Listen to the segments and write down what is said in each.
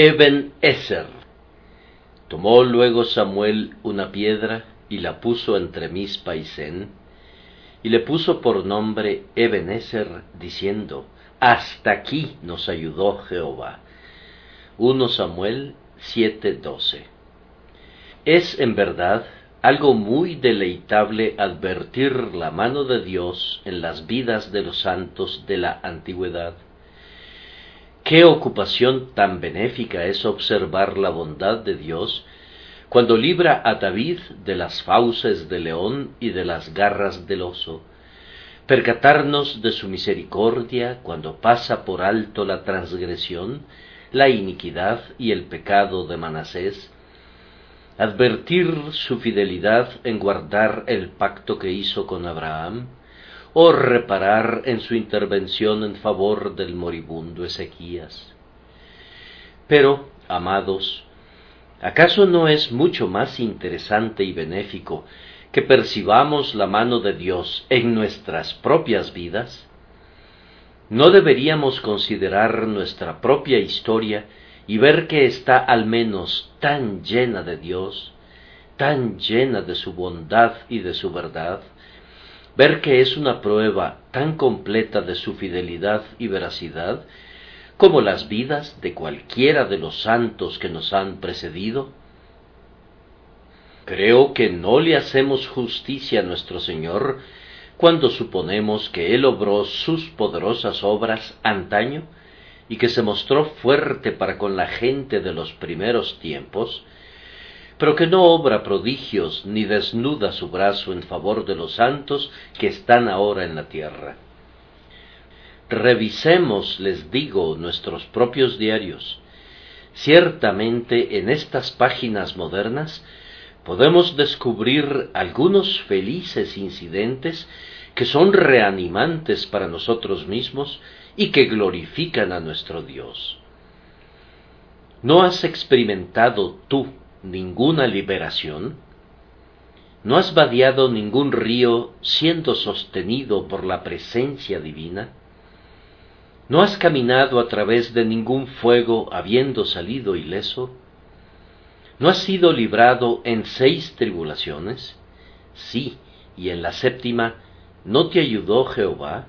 Eben Eser. Tomó luego Samuel una piedra y la puso entre Mispa y y le puso por nombre Ebenezer, diciendo, Hasta aquí nos ayudó Jehová. 1 Samuel 7:12. Es en verdad algo muy deleitable advertir la mano de Dios en las vidas de los santos de la antigüedad. Qué ocupación tan benéfica es observar la bondad de Dios cuando libra a David de las fauces del león y de las garras del oso, percatarnos de su misericordia cuando pasa por alto la transgresión, la iniquidad y el pecado de Manasés, advertir su fidelidad en guardar el pacto que hizo con Abraham, o reparar en su intervención en favor del moribundo Ezequías. Pero, amados, ¿acaso no es mucho más interesante y benéfico que percibamos la mano de Dios en nuestras propias vidas? ¿No deberíamos considerar nuestra propia historia y ver que está al menos tan llena de Dios, tan llena de su bondad y de su verdad, ver que es una prueba tan completa de su fidelidad y veracidad como las vidas de cualquiera de los santos que nos han precedido? Creo que no le hacemos justicia a nuestro Señor cuando suponemos que Él obró sus poderosas obras antaño y que se mostró fuerte para con la gente de los primeros tiempos, pero que no obra prodigios ni desnuda su brazo en favor de los santos que están ahora en la tierra. Revisemos, les digo, nuestros propios diarios. Ciertamente en estas páginas modernas podemos descubrir algunos felices incidentes que son reanimantes para nosotros mismos y que glorifican a nuestro Dios. ¿No has experimentado tú ninguna liberación? ¿No has vadeado ningún río siendo sostenido por la presencia divina? ¿No has caminado a través de ningún fuego habiendo salido ileso? ¿No has sido librado en seis tribulaciones? Sí, y en la séptima, ¿no te ayudó Jehová?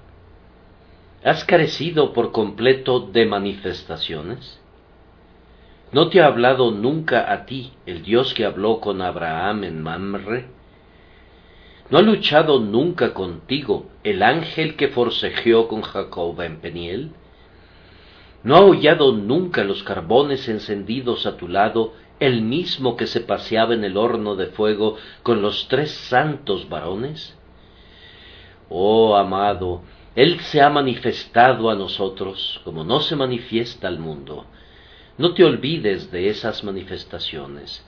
¿Has carecido por completo de manifestaciones? ¿No te ha hablado nunca a ti el Dios que habló con Abraham en Mamre? ¿No ha luchado nunca contigo el ángel que forcejeó con Jacob en Peniel? ¿No ha hollado nunca los carbones encendidos a tu lado el mismo que se paseaba en el horno de fuego con los tres santos varones? Oh amado, él se ha manifestado a nosotros como no se manifiesta al mundo. No te olvides de esas manifestaciones.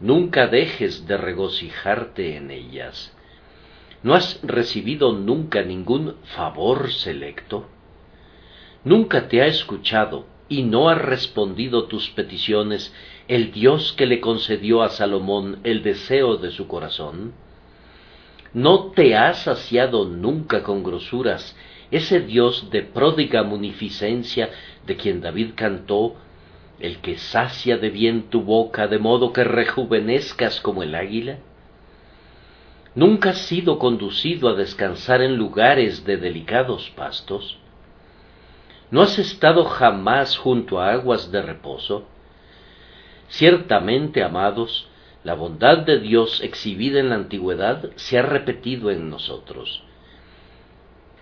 Nunca dejes de regocijarte en ellas. ¿No has recibido nunca ningún favor selecto? ¿Nunca te ha escuchado y no ha respondido tus peticiones el Dios que le concedió a Salomón el deseo de su corazón? ¿No te ha saciado nunca con grosuras ese Dios de pródiga munificencia de quien David cantó, el que sacia de bien tu boca de modo que rejuvenezcas como el águila? ¿Nunca has sido conducido a descansar en lugares de delicados pastos? ¿No has estado jamás junto a aguas de reposo? Ciertamente, amados, la bondad de Dios exhibida en la antigüedad se ha repetido en nosotros.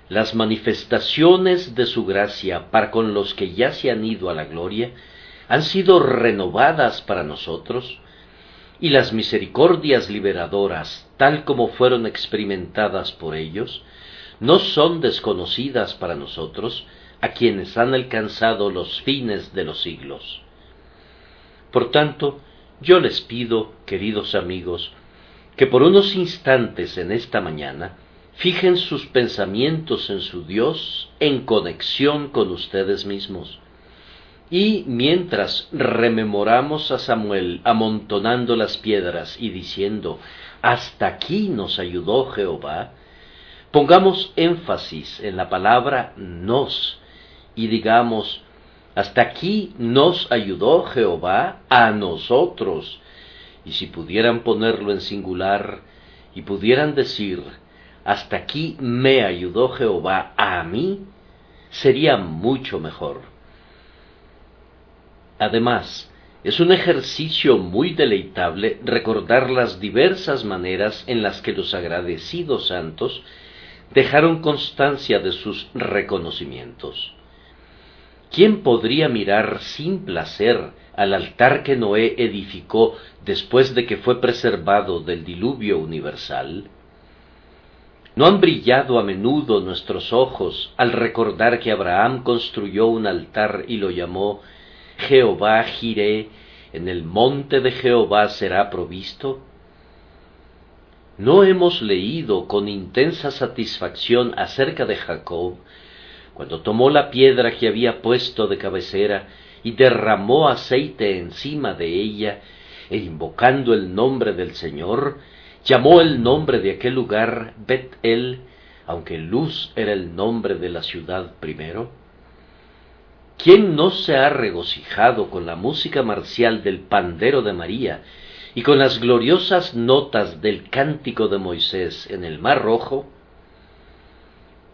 Las manifestaciones de su gracia para con los que ya se han ido a la gloria han sido renovadas para nosotros y las misericordias liberadoras, tal como fueron experimentadas por ellos, no son desconocidas para nosotros, a quienes han alcanzado los fines de los siglos. Por tanto, yo les pido, queridos amigos, que por unos instantes en esta mañana fijen sus pensamientos en su Dios en conexión con ustedes mismos. Y mientras rememoramos a Samuel amontonando las piedras y diciendo, hasta aquí nos ayudó Jehová, pongamos énfasis en la palabra nos y digamos, Hasta aquí nos ayudó Jehová a nosotros. Y si pudieran ponerlo en singular y pudieran decir, hasta aquí me ayudó Jehová a mí, sería mucho mejor. Además, es un ejercicio muy deleitable recordar las diversas maneras en las que los agradecidos santos dejaron constancia de sus reconocimientos. ¿Quién podría mirar sin placer al altar que Noé edificó después de que fue preservado del diluvio universal? ¿No han brillado a menudo nuestros ojos al recordar que Abraham construyó un altar y lo llamó Jehová Jiré, en el monte de Jehová será provisto? ¿No hemos leído con intensa satisfacción acerca de Jacob, cuando tomó la piedra que había puesto de cabecera y derramó aceite encima de ella, e invocando el nombre del Señor, llamó el nombre de aquel lugar Bet-El, aunque Luz era el nombre de la ciudad primero? ¿Quién no se ha regocijado con la música marcial del pandero de María y con las gloriosas notas del cántico de Moisés en el Mar Rojo?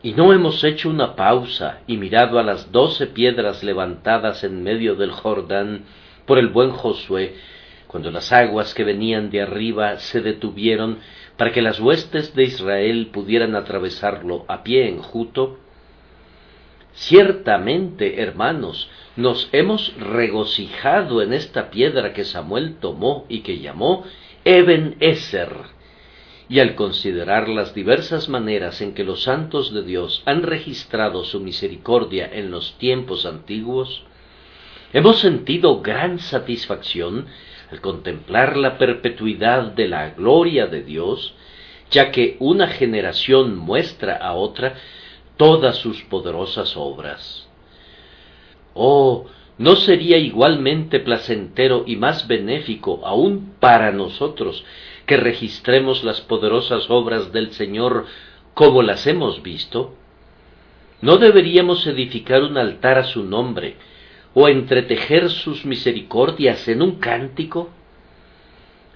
Y no hemos hecho una pausa y mirado a las doce piedras levantadas en medio del Jordán por el buen Josué, cuando las aguas que venían de arriba se detuvieron para que las huestes de Israel pudieran atravesarlo a pie enjuto, Ciertamente, hermanos, nos hemos regocijado en esta piedra que Samuel tomó y que llamó Eben Eser. Y al considerar las diversas maneras en que los santos de Dios han registrado su misericordia en los tiempos antiguos, hemos sentido gran satisfacción al contemplar la perpetuidad de la gloria de Dios, ya que una generación muestra a otra todas sus poderosas obras. Oh, ¿no sería igualmente placentero y más benéfico aún para nosotros que registremos las poderosas obras del Señor como las hemos visto? ¿No deberíamos edificar un altar a su nombre o entretejer sus misericordias en un cántico?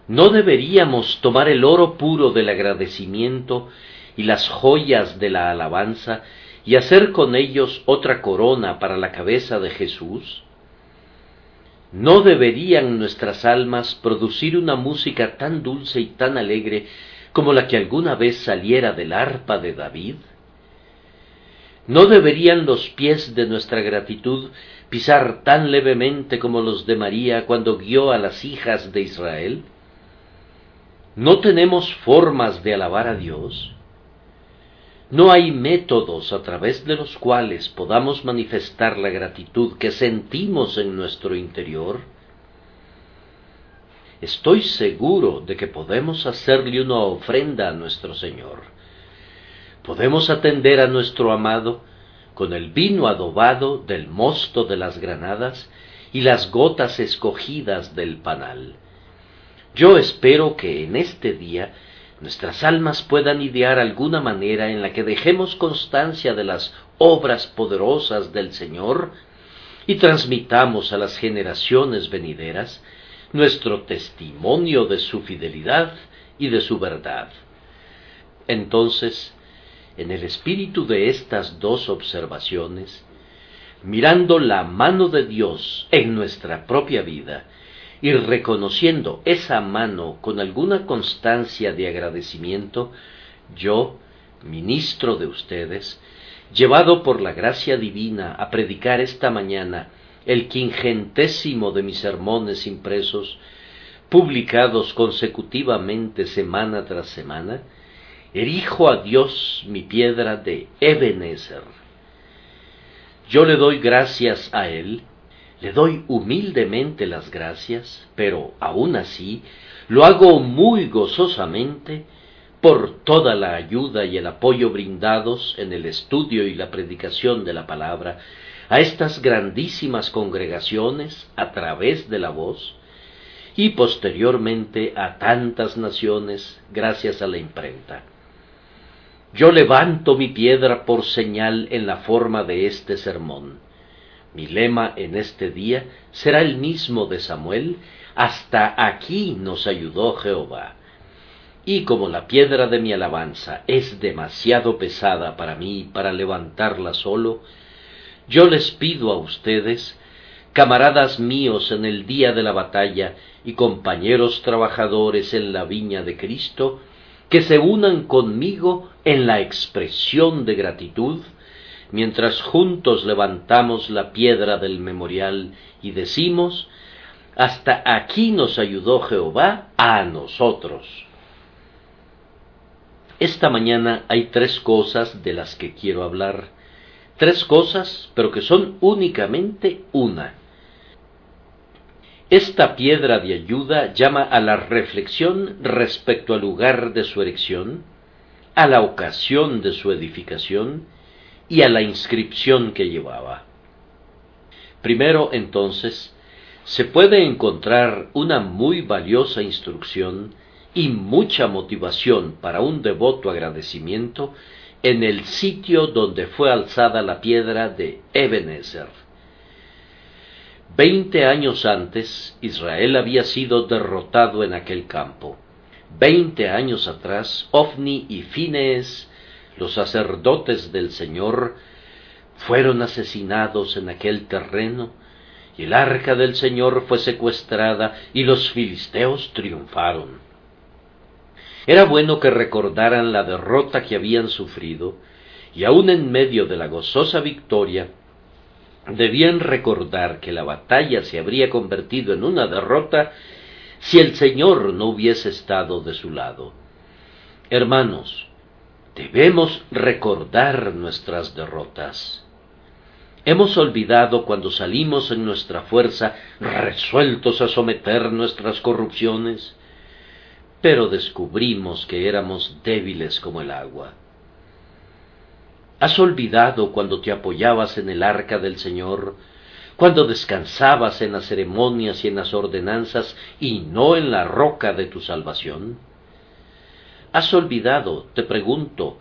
¿No deberíamos tomar el oro puro del agradecimiento y las joyas de la alabanza y hacer con ellos otra corona para la cabeza de Jesús? ¿No deberían nuestras almas producir una música tan dulce y tan alegre como la que alguna vez saliera del arpa de David? ¿No deberían los pies de nuestra gratitud pisar tan levemente como los de María cuando guió a las hijas de Israel? ¿No tenemos formas de alabar a Dios? No hay métodos a través de los cuales podamos manifestar la gratitud que sentimos en nuestro interior. Estoy seguro de que podemos hacerle una ofrenda a nuestro Señor. Podemos atender a nuestro amado con el vino adobado del mosto de las granadas y las gotas escogidas del panal. Yo espero que en este día nuestras almas puedan idear alguna manera en la que dejemos constancia de las obras poderosas del Señor y transmitamos a las generaciones venideras nuestro testimonio de su fidelidad y de su verdad. Entonces, en el espíritu de estas dos observaciones, mirando la mano de Dios en nuestra propia vida, y reconociendo esa mano con alguna constancia de agradecimiento, yo, ministro de ustedes, llevado por la gracia divina a predicar esta mañana el quingentésimo de mis sermones impresos, publicados consecutivamente semana tras semana, erijo a Dios mi piedra de Ebenezer. Yo le doy gracias a Él, le doy humildemente las gracias, pero aún así lo hago muy gozosamente por toda la ayuda y el apoyo brindados en el estudio y la predicación de la palabra a estas grandísimas congregaciones a través de la voz y posteriormente a tantas naciones gracias a la imprenta. Yo levanto mi piedra por señal en la forma de este sermón Mi lema en este día será el mismo de Samuel, hasta aquí nos ayudó Jehová. Y como la piedra de mi alabanza es demasiado pesada para mí para levantarla solo, yo les pido a ustedes, camaradas míos en el día de la batalla y compañeros trabajadores en la viña de Cristo, que se unan conmigo en la expresión de gratitud mientras juntos levantamos la piedra del memorial y decimos, hasta aquí nos ayudó Jehová a nosotros. Esta mañana hay tres cosas de las que quiero hablar, tres cosas, pero que son únicamente una. Esta piedra de ayuda llama a la reflexión respecto al lugar de su erección, a la ocasión de su edificación y a la inscripción que llevaba. Primero, entonces, se puede encontrar una muy valiosa instrucción y mucha motivación para un devoto agradecimiento en el sitio donde fue alzada la piedra de Ebenezer. Veinte años antes, Israel había sido derrotado en aquel campo. Veinte años atrás, Ofni y Phinees los sacerdotes del Señor fueron asesinados en aquel terreno, y el arca del Señor fue secuestrada y los filisteos triunfaron. Era bueno que recordaran la derrota que habían sufrido, y aun en medio de la gozosa victoria, debían recordar que la batalla se habría convertido en una derrota si el Señor no hubiese estado de su lado. Hermanos, Debemos recordar nuestras derrotas. Hemos olvidado cuando salimos en nuestra fuerza resueltos a someter nuestras corrupciones, pero descubrimos que éramos débiles como el agua. ¿Has olvidado cuando te apoyabas en el arca del Señor, cuando descansabas en las ceremonias y en las ordenanzas y no en la roca de tu salvación? ¿Has olvidado, te pregunto,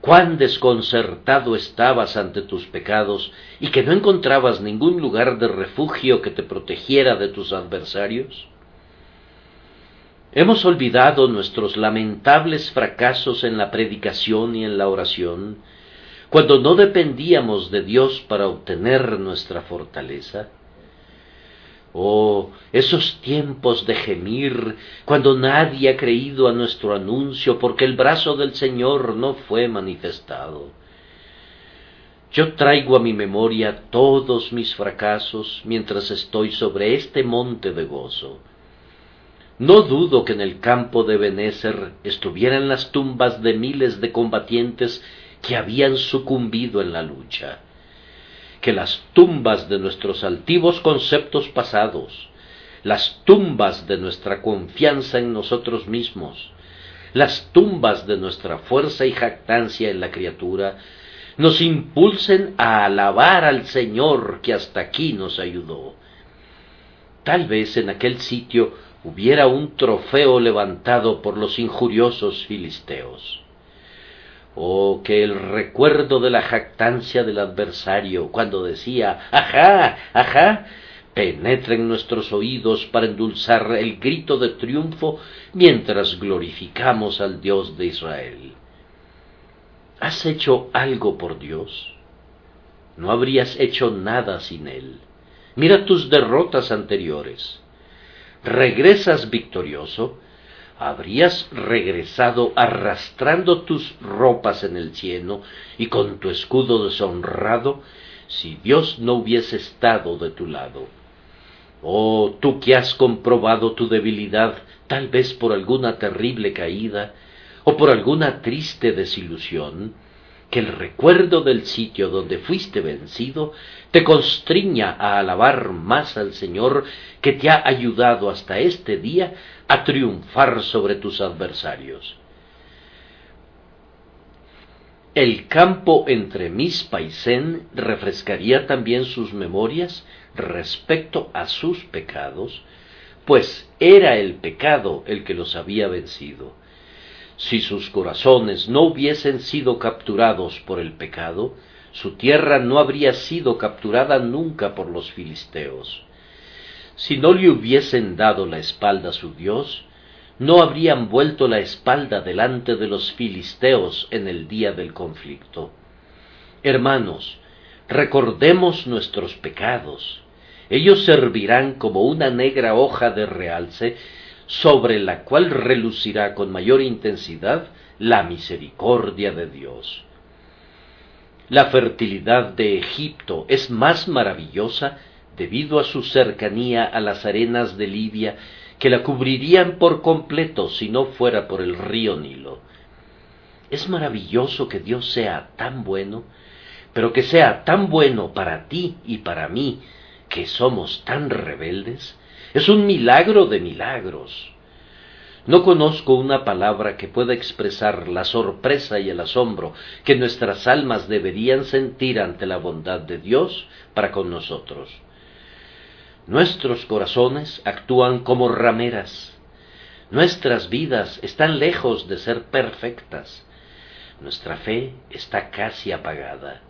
cuán desconcertado estabas ante tus pecados y que no encontrabas ningún lugar de refugio que te protegiera de tus adversarios? Hemos olvidado nuestros lamentables fracasos en la predicación y en la oración, cuando no dependíamos de Dios para obtener nuestra fortaleza. Oh, esos tiempos de gemir, cuando nadie ha creído a nuestro anuncio porque el brazo del Señor no fue manifestado. Yo traigo a mi memoria todos mis fracasos mientras estoy sobre este monte de gozo. No dudo que en el campo de Benézer estuvieran las tumbas de miles de combatientes que habían sucumbido en la lucha que las tumbas de nuestros altivos conceptos pasados, las tumbas de nuestra confianza en nosotros mismos, las tumbas de nuestra fuerza y jactancia en la criatura, nos impulsen a alabar al Señor que hasta aquí nos ayudó. Tal vez en aquel sitio hubiera un trofeo levantado por los injuriosos filisteos. Oh, que el recuerdo de la jactancia del adversario, cuando decía, ajá, ajá, penetre en nuestros oídos para endulzar el grito de triunfo mientras glorificamos al Dios de Israel. ¿Has hecho algo por Dios? No habrías hecho nada sin Él. Mira tus derrotas anteriores. Regresas victorioso habrías regresado arrastrando tus ropas en el cielo y con tu escudo deshonrado si Dios no hubiese estado de tu lado. Oh, tú que has comprobado tu debilidad, tal vez por alguna terrible caída o por alguna triste desilusión, que el recuerdo del sitio donde fuiste vencido te constriña a alabar más al Señor que te ha ayudado hasta este día a triunfar sobre tus adversarios. El campo entre Mispa y refrescaría también sus memorias respecto a sus pecados, pues era el pecado el que los había vencido si sus corazones no hubiesen sido capturados por el pecado, su tierra no habría sido capturada nunca por los filisteos. Si no le hubiesen dado la espalda a su Dios, no habrían vuelto la espalda delante de los filisteos en el día del conflicto. Hermanos, recordemos nuestros pecados. Ellos servirán como una negra hoja de realce sobre la cual relucirá con mayor intensidad la misericordia de Dios. La fertilidad de Egipto es más maravillosa debido a su cercanía a las arenas de Libia que la cubrirían por completo si no fuera por el río Nilo. Es maravilloso que Dios sea tan bueno, pero que sea tan bueno para ti y para mí, que somos tan rebeldes. Es un milagro de milagros. No conozco una palabra que pueda expresar la sorpresa y el asombro que nuestras almas deberían sentir ante la bondad de Dios para con nosotros. Nuestros corazones actúan como rameras. Nuestras vidas están lejos de ser perfectas. Nuestra fe está casi apagada.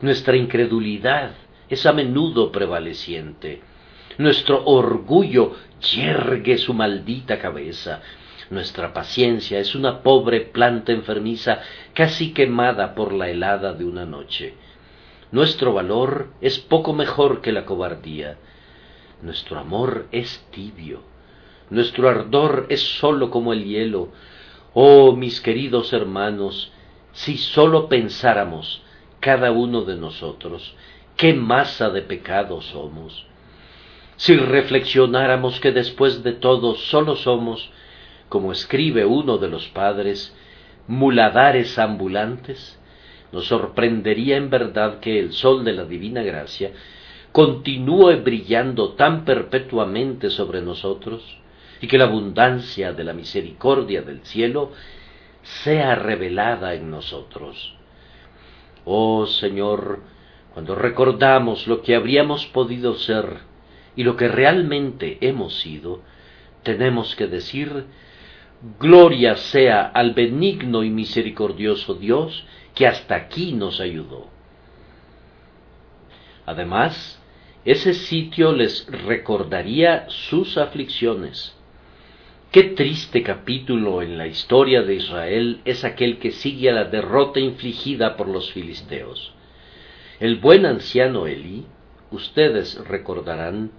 Nuestra incredulidad es a menudo prevaleciente. Nuestro orgullo yergue su maldita cabeza. Nuestra paciencia es una pobre planta enfermiza casi quemada por la helada de una noche. Nuestro valor es poco mejor que la cobardía. Nuestro amor es tibio. Nuestro ardor es sólo como el hielo. Oh, mis queridos hermanos, si sólo pensáramos, cada uno de nosotros, qué masa de pecado somos si reflexionáramos que después de todo sólo somos, como escribe uno de los padres, muladares ambulantes, nos sorprendería en verdad que el sol de la divina gracia continúe brillando tan perpetuamente sobre nosotros y que la abundancia de la misericordia del cielo sea revelada en nosotros. Oh Señor, cuando recordamos lo que habríamos podido ser y lo que realmente hemos sido, tenemos que decir, Gloria sea al benigno y misericordioso Dios que hasta aquí nos ayudó. Además, ese sitio les recordaría sus aflicciones. Qué triste capítulo en la historia de Israel es aquel que sigue a la derrota infligida por los filisteos. El buen anciano Elí, ustedes recordarán,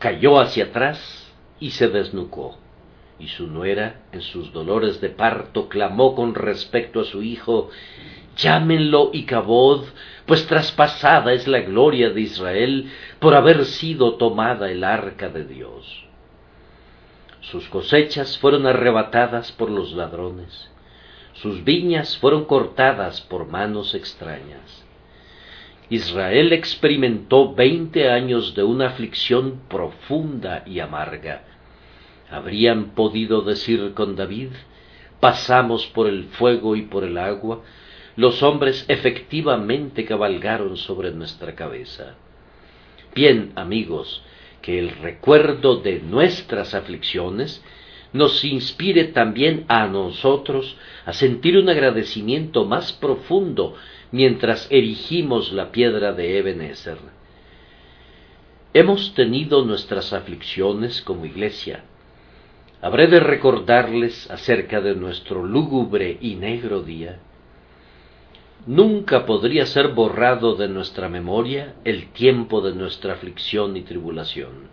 cayó hacia atrás y se desnucó. Y su nuera, en sus dolores de parto, clamó con respecto a su hijo, Llámenlo Icabod, pues traspasada es la gloria de Israel por haber sido tomada el arca de Dios. Sus cosechas fueron arrebatadas por los ladrones, sus viñas fueron cortadas por manos extrañas. Israel experimentó veinte años de una aflicción profunda y amarga. ¿Habrían podido decir con David, pasamos por el fuego y por el agua, los hombres efectivamente cabalgaron sobre nuestra cabeza? Bien, amigos, que el recuerdo de nuestras aflicciones nos inspire también a nosotros a sentir un agradecimiento más profundo mientras erigimos la piedra de Ebenezer. Hemos tenido nuestras aflicciones como iglesia. Habré de recordarles acerca de nuestro lúgubre y negro día. Nunca podría ser borrado de nuestra memoria el tiempo de nuestra aflicción y tribulación.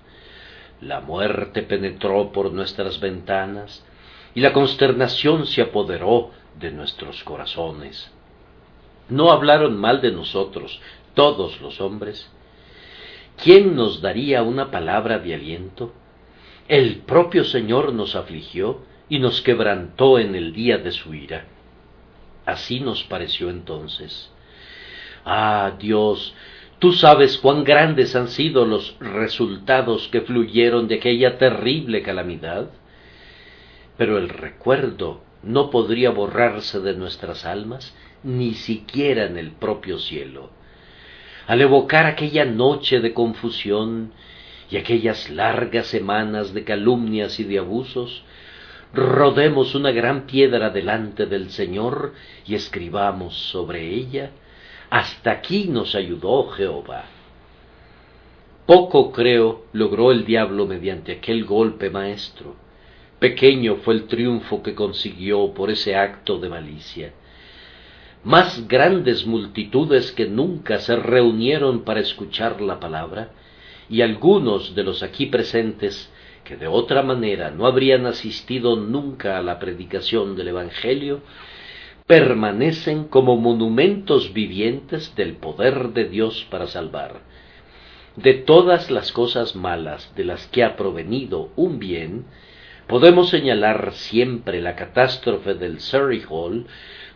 La muerte penetró por nuestras ventanas y la consternación se apoderó de nuestros corazones. ¿No hablaron mal de nosotros todos los hombres? ¿Quién nos daría una palabra de aliento? El propio Señor nos afligió y nos quebrantó en el día de su ira. Así nos pareció entonces. Ah, Dios, tú sabes cuán grandes han sido los resultados que fluyeron de aquella terrible calamidad. Pero el recuerdo no podría borrarse de nuestras almas ni siquiera en el propio cielo. Al evocar aquella noche de confusión y aquellas largas semanas de calumnias y de abusos, rodemos una gran piedra delante del Señor y escribamos sobre ella, hasta aquí nos ayudó Jehová. Poco, creo, logró el diablo mediante aquel golpe maestro. Pequeño fue el triunfo que consiguió por ese acto de malicia. Más grandes multitudes que nunca se reunieron para escuchar la palabra, y algunos de los aquí presentes que de otra manera no habrían asistido nunca a la predicación del Evangelio, permanecen como monumentos vivientes del poder de Dios para salvar. De todas las cosas malas de las que ha provenido un bien, podemos señalar siempre la catástrofe del Surrey Hall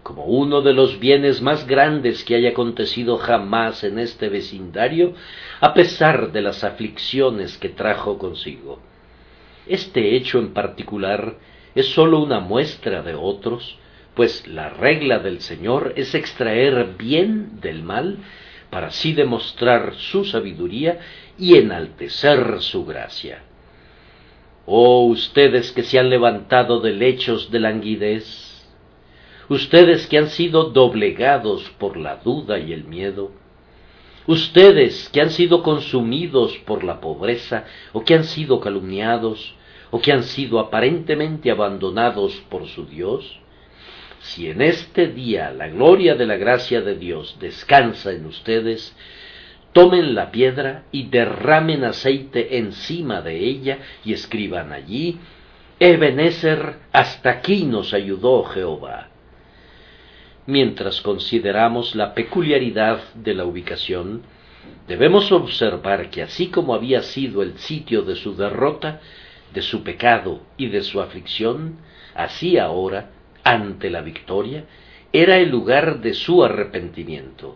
como uno de los bienes más grandes que haya acontecido jamás en este vecindario, a pesar de las aflicciones que trajo consigo. Este hecho en particular es sólo una muestra de otros, pues la regla del Señor es extraer bien del mal para así demostrar su sabiduría y enaltecer su gracia. Oh ustedes que se han levantado de lechos de languidez, ustedes que han sido doblegados por la duda y el miedo, ustedes que han sido consumidos por la pobreza o que han sido calumniados o que han sido aparentemente abandonados por su Dios, si en este día la gloria de la gracia de Dios descansa en ustedes, tomen la piedra y derramen aceite encima de ella y escriban allí, Ebenezer, hasta aquí nos ayudó Jehová. Mientras consideramos la peculiaridad de la ubicación, debemos observar que así como había sido el sitio de su derrota, de su pecado y de su aflicción, así ahora ante la victoria, era el lugar de su arrepentimiento.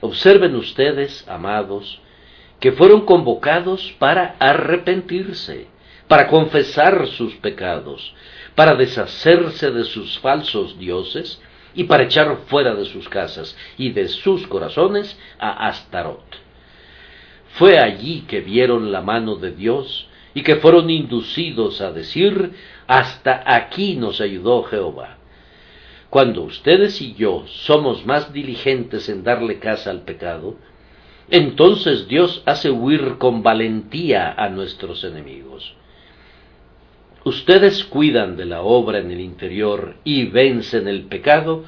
Observen ustedes, amados, que fueron convocados para arrepentirse, para confesar sus pecados, para deshacerse de sus falsos dioses y para echar fuera de sus casas y de sus corazones a Astarot. Fue allí que vieron la mano de Dios y que fueron inducidos a decir, hasta aquí nos ayudó Jehová. Cuando ustedes y yo somos más diligentes en darle casa al pecado, entonces Dios hace huir con valentía a nuestros enemigos. Ustedes cuidan de la obra en el interior y vencen el pecado,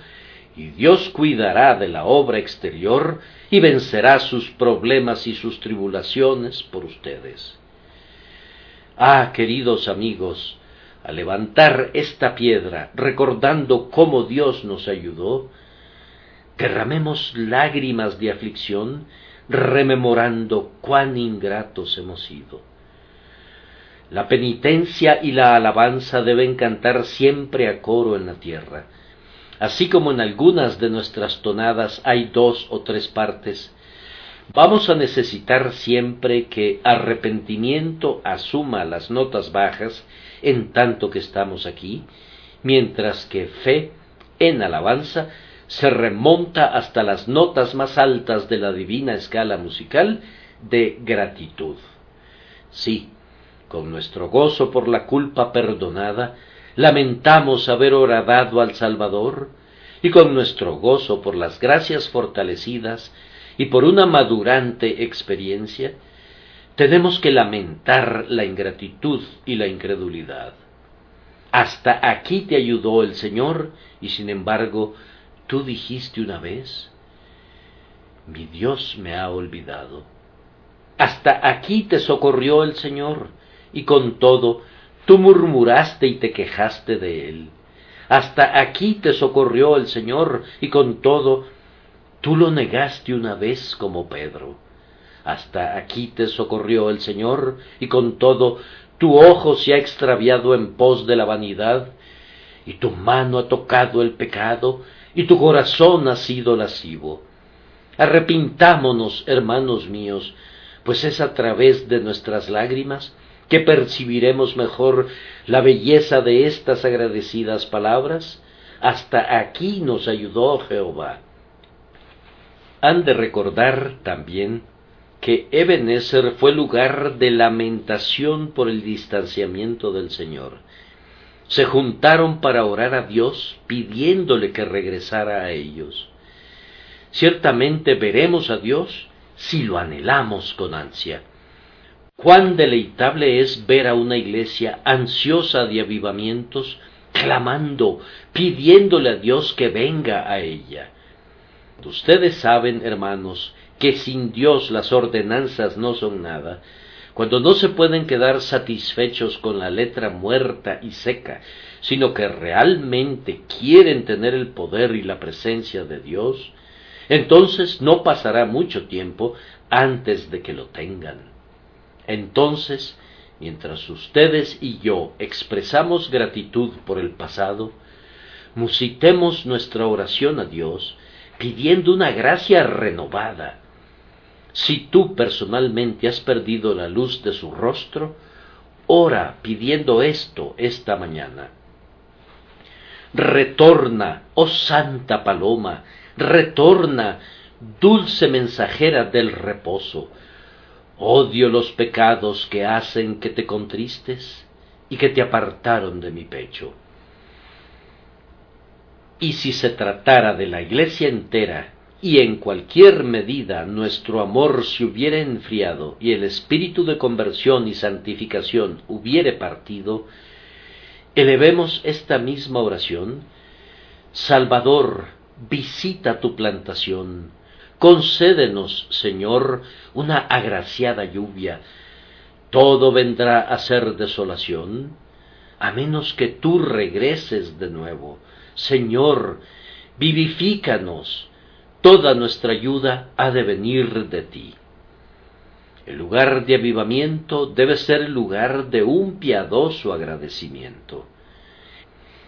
y Dios cuidará de la obra exterior y vencerá sus problemas y sus tribulaciones por ustedes. Ah, queridos amigos, al levantar esta piedra, recordando cómo Dios nos ayudó, derramemos lágrimas de aflicción, rememorando cuán ingratos hemos sido. La penitencia y la alabanza deben cantar siempre a coro en la tierra. Así como en algunas de nuestras tonadas hay dos o tres partes, vamos a necesitar siempre que arrepentimiento asuma las notas bajas en tanto que estamos aquí, mientras que fe en alabanza se remonta hasta las notas más altas de la divina escala musical de gratitud. Sí, con nuestro gozo por la culpa perdonada, lamentamos haber horadado al Salvador, y con nuestro gozo por las gracias fortalecidas, y por una madurante experiencia, tenemos que lamentar la ingratitud y la incredulidad. Hasta aquí te ayudó el Señor y sin embargo tú dijiste una vez, mi Dios me ha olvidado. Hasta aquí te socorrió el Señor y con todo tú murmuraste y te quejaste de él. Hasta aquí te socorrió el Señor y con todo Tú lo negaste una vez como Pedro. Hasta aquí te socorrió el Señor, y con todo tu ojo se ha extraviado en pos de la vanidad, y tu mano ha tocado el pecado, y tu corazón ha sido lascivo. Arrepintámonos, hermanos míos, pues es a través de nuestras lágrimas que percibiremos mejor la belleza de estas agradecidas palabras. Hasta aquí nos ayudó Jehová han de recordar también que Ebenezer fue lugar de lamentación por el distanciamiento del Señor. Se juntaron para orar a Dios pidiéndole que regresara a ellos. Ciertamente veremos a Dios si lo anhelamos con ansia. Cuán deleitable es ver a una iglesia ansiosa de avivamientos, clamando, pidiéndole a Dios que venga a ella. Ustedes saben, hermanos, que sin Dios las ordenanzas no son nada, cuando no se pueden quedar satisfechos con la letra muerta y seca, sino que realmente quieren tener el poder y la presencia de Dios, entonces no pasará mucho tiempo antes de que lo tengan. Entonces, mientras ustedes y yo expresamos gratitud por el pasado, musitemos nuestra oración a Dios pidiendo una gracia renovada. Si tú personalmente has perdido la luz de su rostro, ora pidiendo esto esta mañana. Retorna, oh Santa Paloma, retorna, dulce mensajera del reposo. Odio los pecados que hacen que te contristes y que te apartaron de mi pecho. Y si se tratara de la iglesia entera, y en cualquier medida nuestro amor se hubiera enfriado y el espíritu de conversión y santificación hubiere partido, elevemos esta misma oración. Salvador, visita tu plantación, concédenos, Señor, una agraciada lluvia. Todo vendrá a ser desolación, a menos que tú regreses de nuevo. Señor, vivifícanos, toda nuestra ayuda ha de venir de ti. El lugar de avivamiento debe ser el lugar de un piadoso agradecimiento.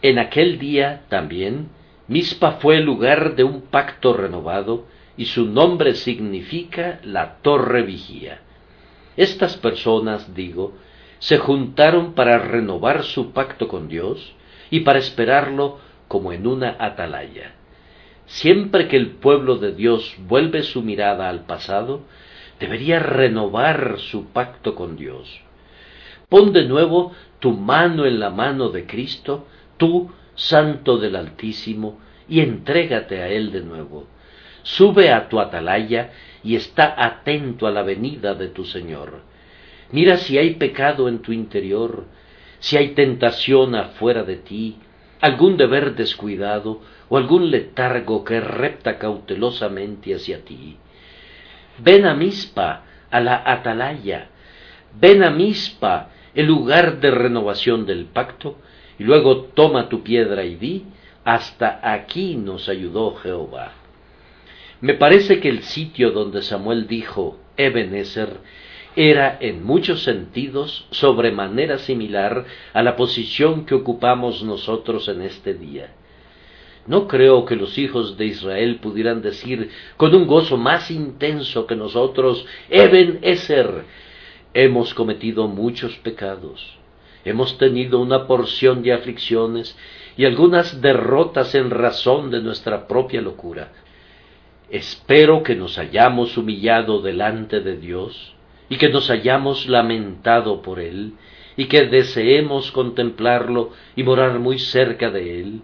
En aquel día también Mispa fue el lugar de un pacto renovado y su nombre significa la torre vigía. Estas personas, digo, se juntaron para renovar su pacto con Dios y para esperarlo como en una atalaya. Siempre que el pueblo de Dios vuelve su mirada al pasado, debería renovar su pacto con Dios. Pon de nuevo tu mano en la mano de Cristo, tú Santo del Altísimo, y entrégate a Él de nuevo. Sube a tu atalaya y está atento a la venida de tu Señor. Mira si hay pecado en tu interior, si hay tentación afuera de ti, algún deber descuidado o algún letargo que repta cautelosamente hacia ti. Ven a Mispa, a la atalaya, ven a Mispa, el lugar de renovación del pacto, y luego toma tu piedra y di, hasta aquí nos ayudó Jehová. Me parece que el sitio donde Samuel dijo Ebenezer era en muchos sentidos sobremanera similar a la posición que ocupamos nosotros en este día. No creo que los hijos de Israel pudieran decir con un gozo más intenso que nosotros, Ebenezer, hemos cometido muchos pecados, hemos tenido una porción de aflicciones y algunas derrotas en razón de nuestra propia locura. Espero que nos hayamos humillado delante de Dios y que nos hayamos lamentado por Él y que deseemos contemplarlo y morar muy cerca de Él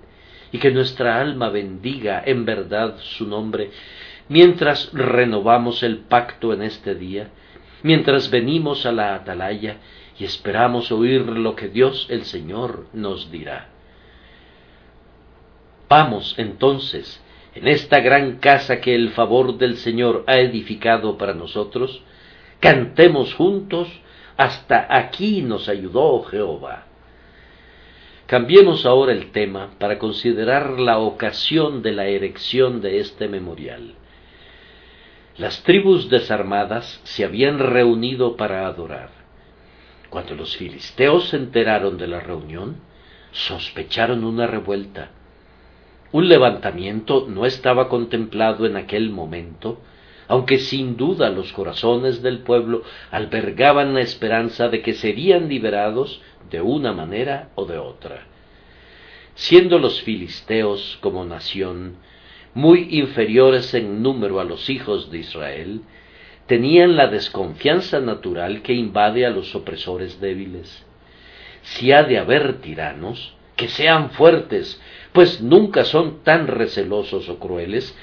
y que nuestra alma bendiga en verdad su nombre mientras renovamos el pacto en este día, mientras venimos a la atalaya y esperamos oír lo que Dios el Señor nos dirá. Vamos entonces, en esta gran casa que el favor del Señor ha edificado para nosotros, cantemos juntos, hasta aquí nos ayudó Jehová. Cambiemos ahora el tema para considerar la ocasión de la erección de este memorial. Las tribus desarmadas se habían reunido para adorar. Cuando los filisteos se enteraron de la reunión, sospecharon una revuelta un levantamiento no estaba contemplado en aquel momento, aunque sin duda los corazones del pueblo albergaban la esperanza de que serían liberados de una manera o de otra. Siendo los filisteos como nación muy inferiores en número a los hijos de Israel, tenían la desconfianza natural que invade a los opresores débiles. Si ha de haber tiranos, que sean fuertes, pues nunca son tan recelosos o crueles,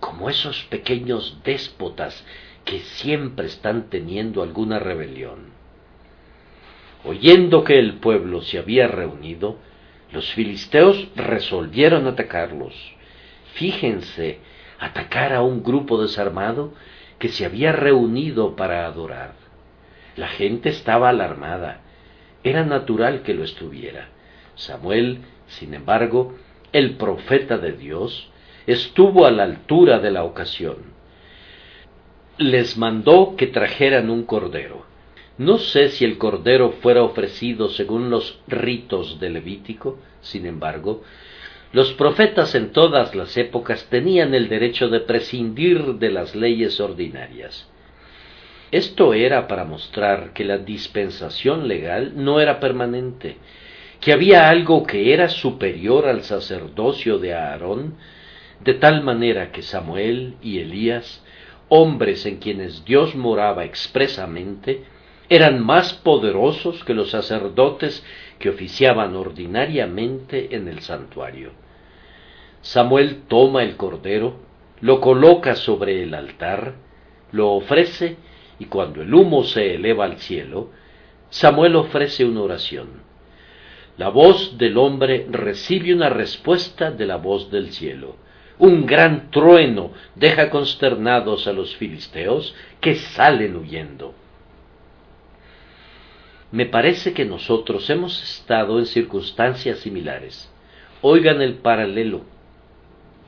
como esos pequeños déspotas que siempre están teniendo alguna rebelión. Oyendo que el pueblo se había reunido, los filisteos resolvieron atacarlos. Fíjense, atacar a un grupo desarmado que se había reunido para adorar. La gente estaba alarmada. Era natural que lo estuviera. Samuel, sin embargo, el profeta de Dios, estuvo a la altura de la ocasión. Les mandó que trajeran un cordero. No sé si el cordero fuera ofrecido según los ritos de Levítico, sin embargo, los profetas en todas las épocas tenían el derecho de prescindir de las leyes ordinarias. Esto era para mostrar que la dispensación legal no era permanente, que había algo que era superior al sacerdocio de Aarón, de tal manera que Samuel y Elías, hombres en quienes Dios moraba expresamente, eran más poderosos que los sacerdotes que oficiaban ordinariamente en el santuario. Samuel toma el cordero, lo coloca sobre el altar, lo ofrece y cuando el humo se eleva al cielo, Samuel ofrece una oración. La voz del hombre recibe una respuesta de la voz del cielo. Un gran trueno deja consternados a los filisteos que salen huyendo. Me parece que nosotros hemos estado en circunstancias similares. Oigan el paralelo.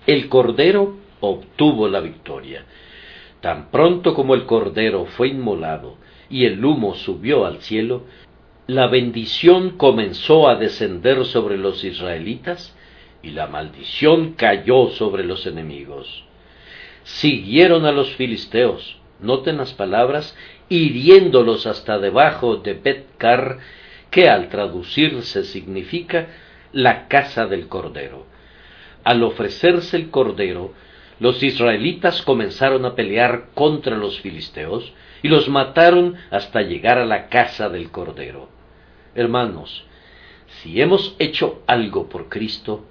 El Cordero obtuvo la victoria. Tan pronto como el Cordero fue inmolado y el humo subió al cielo, la bendición comenzó a descender sobre los israelitas y la maldición cayó sobre los enemigos. Siguieron a los filisteos, noten las palabras, hiriéndolos hasta debajo de Betcar, que al traducirse significa la casa del cordero. Al ofrecerse el cordero, los israelitas comenzaron a pelear contra los filisteos y los mataron hasta llegar a la casa del Cordero. Hermanos, si hemos hecho algo por Cristo,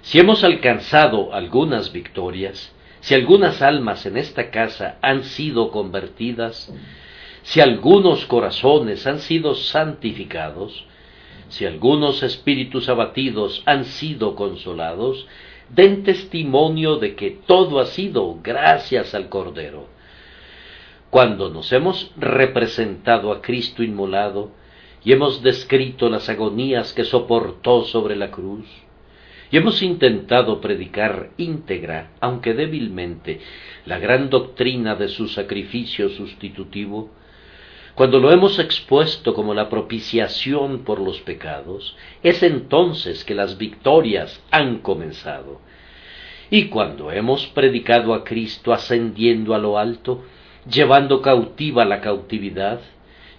si hemos alcanzado algunas victorias, si algunas almas en esta casa han sido convertidas, si algunos corazones han sido santificados, si algunos espíritus abatidos han sido consolados, den testimonio de que todo ha sido gracias al Cordero. Cuando nos hemos representado a Cristo inmolado y hemos descrito las agonías que soportó sobre la cruz, y hemos intentado predicar íntegra, aunque débilmente, la gran doctrina de su sacrificio sustitutivo, cuando lo hemos expuesto como la propiciación por los pecados, es entonces que las victorias han comenzado. Y cuando hemos predicado a Cristo ascendiendo a lo alto, llevando cautiva la cautividad,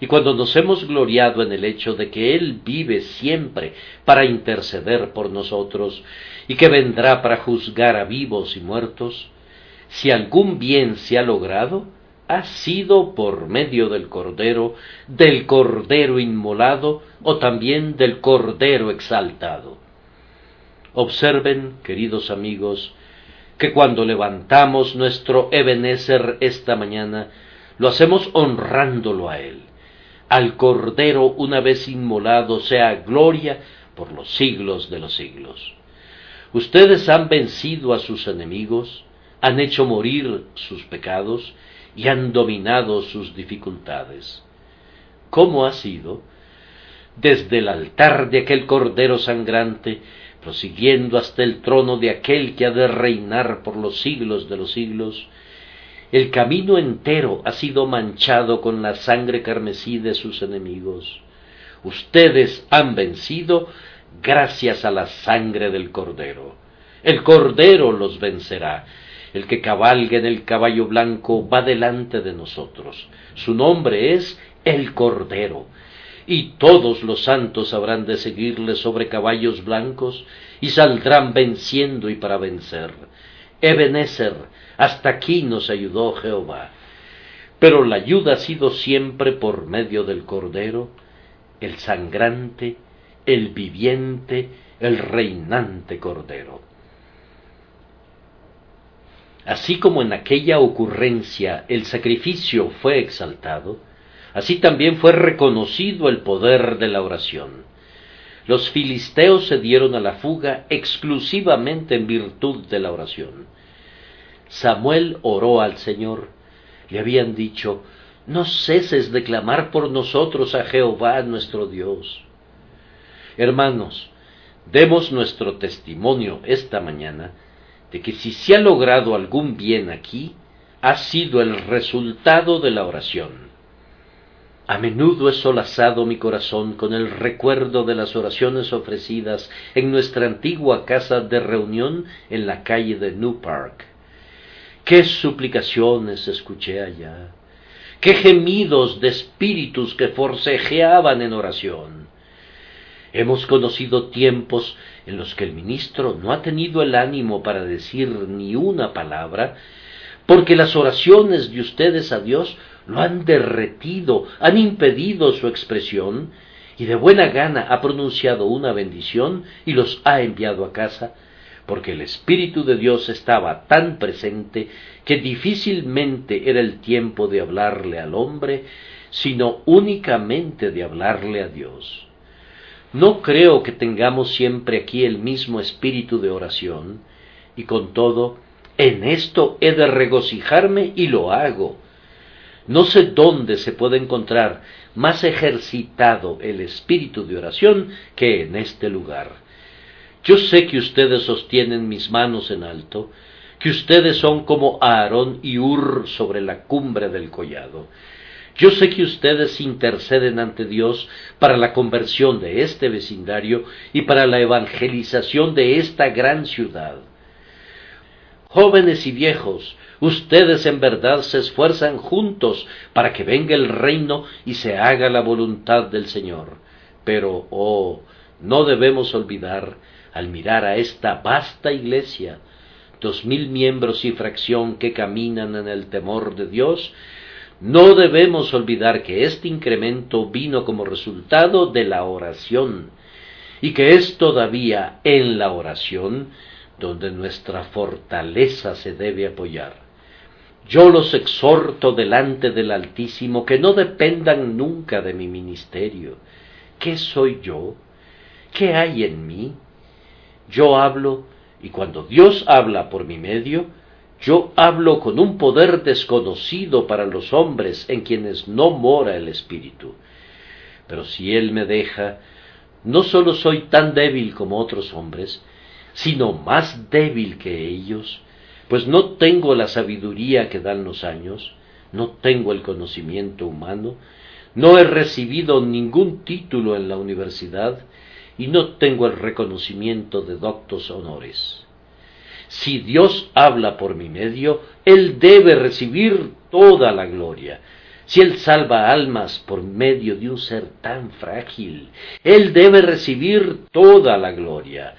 y cuando nos hemos gloriado en el hecho de que Él vive siempre para interceder por nosotros y que vendrá para juzgar a vivos y muertos, si algún bien se ha logrado, ha sido por medio del Cordero, del Cordero inmolado o también del Cordero exaltado. Observen, queridos amigos, que cuando levantamos nuestro Ebenezer esta mañana, lo hacemos honrándolo a Él. Al Cordero una vez inmolado sea gloria por los siglos de los siglos. Ustedes han vencido a sus enemigos, han hecho morir sus pecados, y han dominado sus dificultades. ¿Cómo ha sido? Desde el altar de aquel Cordero sangrante, prosiguiendo hasta el trono de aquel que ha de reinar por los siglos de los siglos, el camino entero ha sido manchado con la sangre carmesí de sus enemigos. Ustedes han vencido gracias a la sangre del Cordero. El Cordero los vencerá el que cabalga en el caballo blanco va delante de nosotros. Su nombre es el Cordero. Y todos los santos habrán de seguirle sobre caballos blancos y saldrán venciendo y para vencer. Ebenezer, hasta aquí nos ayudó Jehová. Pero la ayuda ha sido siempre por medio del Cordero, el sangrante, el viviente, el reinante Cordero. Así como en aquella ocurrencia el sacrificio fue exaltado, así también fue reconocido el poder de la oración. Los filisteos se dieron a la fuga exclusivamente en virtud de la oración. Samuel oró al Señor. Le habían dicho, no ceses de clamar por nosotros a Jehová nuestro Dios. Hermanos, demos nuestro testimonio esta mañana de que si se ha logrado algún bien aquí, ha sido el resultado de la oración. A menudo he solazado mi corazón con el recuerdo de las oraciones ofrecidas en nuestra antigua casa de reunión en la calle de New Park. Qué suplicaciones escuché allá, qué gemidos de espíritus que forcejeaban en oración. Hemos conocido tiempos en los que el ministro no ha tenido el ánimo para decir ni una palabra, porque las oraciones de ustedes a Dios lo han derretido, han impedido su expresión, y de buena gana ha pronunciado una bendición y los ha enviado a casa, porque el Espíritu de Dios estaba tan presente que difícilmente era el tiempo de hablarle al hombre, sino únicamente de hablarle a Dios. No creo que tengamos siempre aquí el mismo espíritu de oración, y con todo, en esto he de regocijarme y lo hago. No sé dónde se puede encontrar más ejercitado el espíritu de oración que en este lugar. Yo sé que ustedes sostienen mis manos en alto, que ustedes son como Aarón y Ur sobre la cumbre del collado, yo sé que ustedes interceden ante Dios para la conversión de este vecindario y para la evangelización de esta gran ciudad. Jóvenes y viejos, ustedes en verdad se esfuerzan juntos para que venga el reino y se haga la voluntad del Señor. Pero, oh, no debemos olvidar, al mirar a esta vasta iglesia, dos mil miembros y fracción que caminan en el temor de Dios, no debemos olvidar que este incremento vino como resultado de la oración y que es todavía en la oración donde nuestra fortaleza se debe apoyar. Yo los exhorto delante del Altísimo que no dependan nunca de mi ministerio. ¿Qué soy yo? ¿Qué hay en mí? Yo hablo, y cuando Dios habla por mi medio, yo hablo con un poder desconocido para los hombres en quienes no mora el Espíritu. Pero si Él me deja, no sólo soy tan débil como otros hombres, sino más débil que ellos, pues no tengo la sabiduría que dan los años, no tengo el conocimiento humano, no he recibido ningún título en la universidad y no tengo el reconocimiento de doctos honores. Si Dios habla por mi medio, Él debe recibir toda la gloria. Si Él salva almas por medio de un ser tan frágil, Él debe recibir toda la gloria.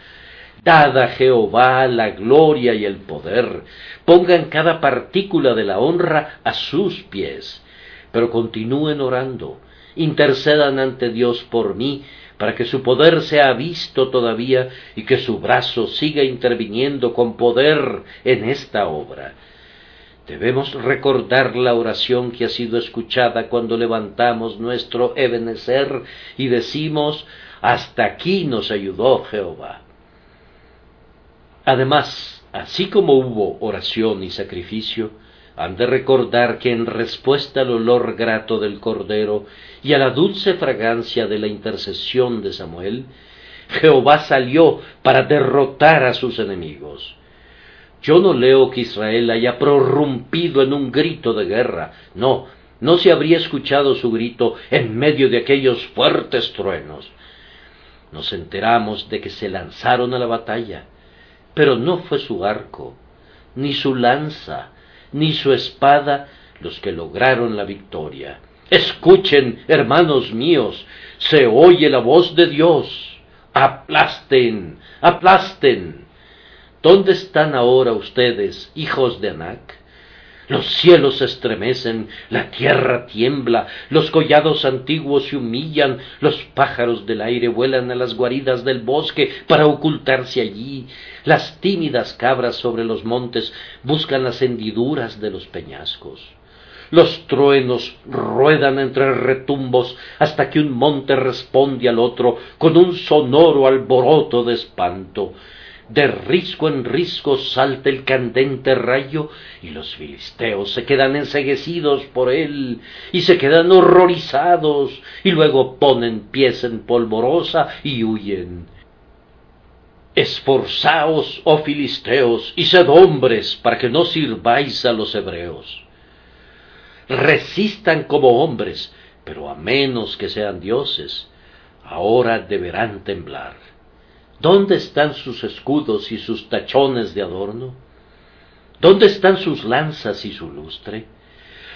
Dad a Jehová la gloria y el poder. Pongan cada partícula de la honra a sus pies. Pero continúen orando. Intercedan ante Dios por mí para que su poder sea visto todavía y que su brazo siga interviniendo con poder en esta obra. Debemos recordar la oración que ha sido escuchada cuando levantamos nuestro Ebenezer y decimos, hasta aquí nos ayudó Jehová. Además, así como hubo oración y sacrificio, han de recordar que en respuesta al olor grato del Cordero y a la dulce fragancia de la intercesión de Samuel, Jehová salió para derrotar a sus enemigos. Yo no leo que Israel haya prorrumpido en un grito de guerra, no, no se habría escuchado su grito en medio de aquellos fuertes truenos. Nos enteramos de que se lanzaron a la batalla, pero no fue su arco, ni su lanza, ni su espada los que lograron la victoria. Escuchen, hermanos míos, se oye la voz de Dios. Aplasten, aplasten. ¿Dónde están ahora ustedes, hijos de Anac? Los cielos se estremecen, la tierra tiembla, los collados antiguos se humillan, los pájaros del aire vuelan a las guaridas del bosque para ocultarse allí, las tímidas cabras sobre los montes buscan las hendiduras de los peñascos. Los truenos ruedan entre retumbos hasta que un monte responde al otro con un sonoro alboroto de espanto de risco en risco salta el candente rayo y los filisteos se quedan enseguecidos por él y se quedan horrorizados y luego ponen pies en polvorosa y huyen. Esforzaos, oh filisteos, y sed hombres para que no sirváis a los hebreos. Resistan como hombres, pero a menos que sean dioses, ahora deberán temblar. ¿Dónde están sus escudos y sus tachones de adorno? ¿Dónde están sus lanzas y su lustre?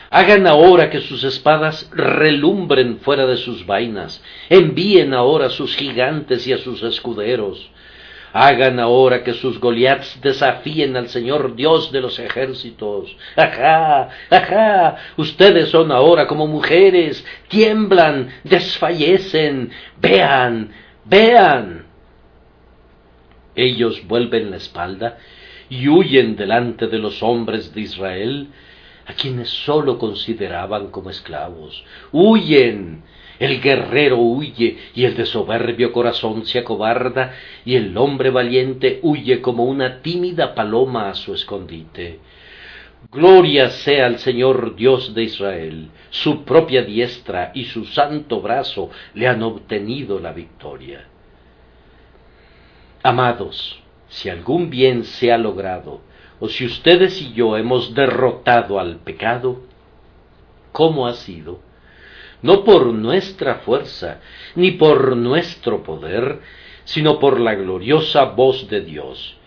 Hagan ahora que sus espadas relumbren fuera de sus vainas, envíen ahora a sus gigantes y a sus escuderos, hagan ahora que sus Goliaths desafíen al Señor Dios de los ejércitos. Ajá, ajá, ustedes son ahora como mujeres, tiemblan, desfallecen, vean, vean. Ellos vuelven la espalda y huyen delante de los hombres de Israel, a quienes sólo consideraban como esclavos. Huyen. El guerrero huye y el de soberbio corazón se acobarda y el hombre valiente huye como una tímida paloma a su escondite. Gloria sea al Señor Dios de Israel, su propia diestra y su santo brazo le han obtenido la victoria. Amados, si algún bien se ha logrado, o si ustedes y yo hemos derrotado al pecado, ¿cómo ha sido? No por nuestra fuerza, ni por nuestro poder, sino por la gloriosa voz de Dios.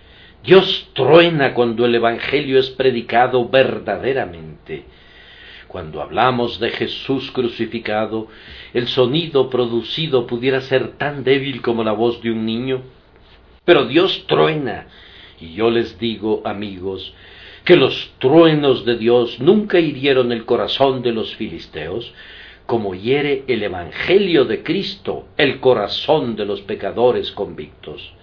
Dios truena cuando el Evangelio es predicado verdaderamente. Cuando hablamos de Jesús crucificado, el sonido producido pudiera ser tan débil como la voz de un niño. Pero Dios truena. Y yo les digo, amigos, que los truenos de Dios nunca hirieron el corazón de los filisteos, como hiere el Evangelio de Cristo el corazón de los pecadores convictos.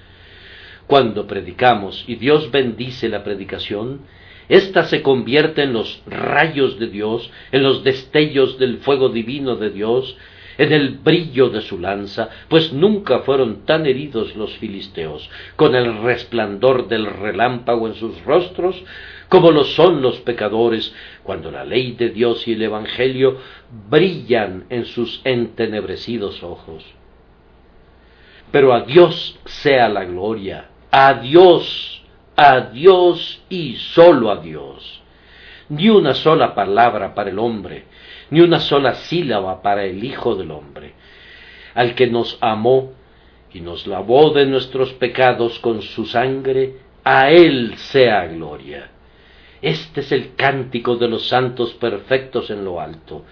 Cuando predicamos y Dios bendice la predicación, ésta se convierte en los rayos de Dios, en los destellos del fuego divino de Dios, en el brillo de su lanza, pues nunca fueron tan heridos los filisteos, con el resplandor del relámpago en sus rostros, como lo son los pecadores, cuando la ley de Dios y el Evangelio brillan en sus entenebrecidos ojos. Pero a Dios sea la gloria, a Dios, a Dios y sólo a Dios. Ni una sola palabra para el hombre, ni una sola sílaba para el Hijo del Hombre, al que nos amó y nos lavó de nuestros pecados con su sangre, a Él sea gloria. Este es el cántico de los santos perfectos en lo alto.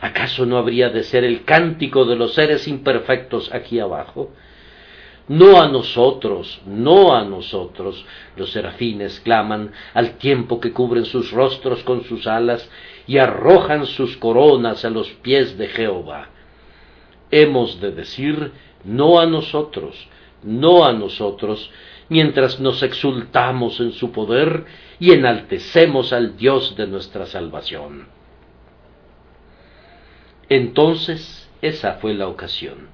¿Acaso no habría de ser el cántico de los seres imperfectos aquí abajo? No a nosotros, no a nosotros, los serafines claman al tiempo que cubren sus rostros con sus alas y arrojan sus coronas a los pies de Jehová. Hemos de decir no a nosotros, no a nosotros, mientras nos exultamos en su poder y enaltecemos al Dios de nuestra salvación. Entonces esa fue la ocasión.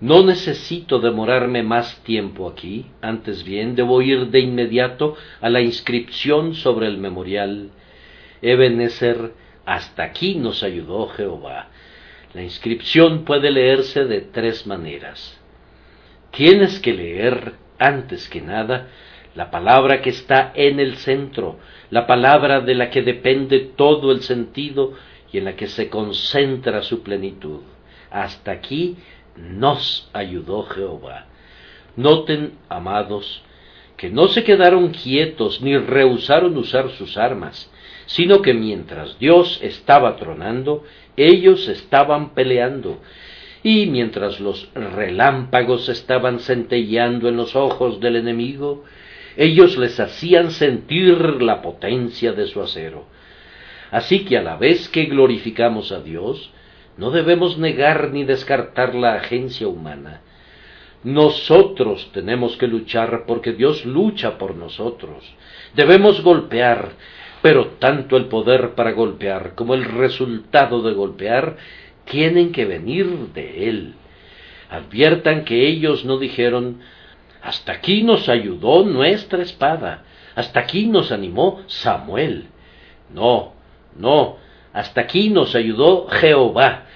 No necesito demorarme más tiempo aquí, antes bien debo ir de inmediato a la inscripción sobre el memorial. Ebenezer, hasta aquí nos ayudó Jehová. La inscripción puede leerse de tres maneras. Tienes que leer, antes que nada, la palabra que está en el centro, la palabra de la que depende todo el sentido y en la que se concentra su plenitud. Hasta aquí nos ayudó Jehová. Noten, amados, que no se quedaron quietos ni rehusaron usar sus armas, sino que mientras Dios estaba tronando, ellos estaban peleando, y mientras los relámpagos estaban centelleando en los ojos del enemigo, ellos les hacían sentir la potencia de su acero. Así que a la vez que glorificamos a Dios, no debemos negar ni descartar la agencia humana. Nosotros tenemos que luchar porque Dios lucha por nosotros. Debemos golpear, pero tanto el poder para golpear como el resultado de golpear tienen que venir de Él. Adviertan que ellos no dijeron, hasta aquí nos ayudó nuestra espada, hasta aquí nos animó Samuel. No, no, hasta aquí nos ayudó Jehová.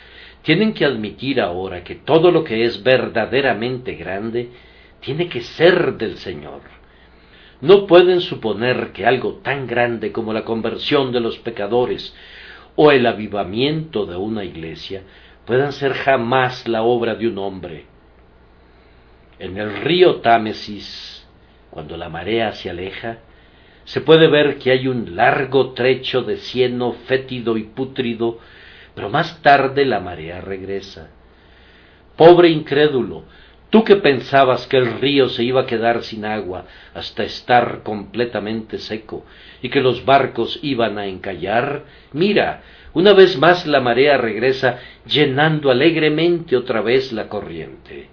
Tienen que admitir ahora que todo lo que es verdaderamente grande tiene que ser del Señor. No pueden suponer que algo tan grande como la conversión de los pecadores o el avivamiento de una iglesia puedan ser jamás la obra de un hombre. En el río Támesis, cuando la marea se aleja, se puede ver que hay un largo trecho de cieno fétido y pútrido, pero más tarde la marea regresa. Pobre incrédulo, tú que pensabas que el río se iba a quedar sin agua hasta estar completamente seco y que los barcos iban a encallar, mira, una vez más la marea regresa llenando alegremente otra vez la corriente.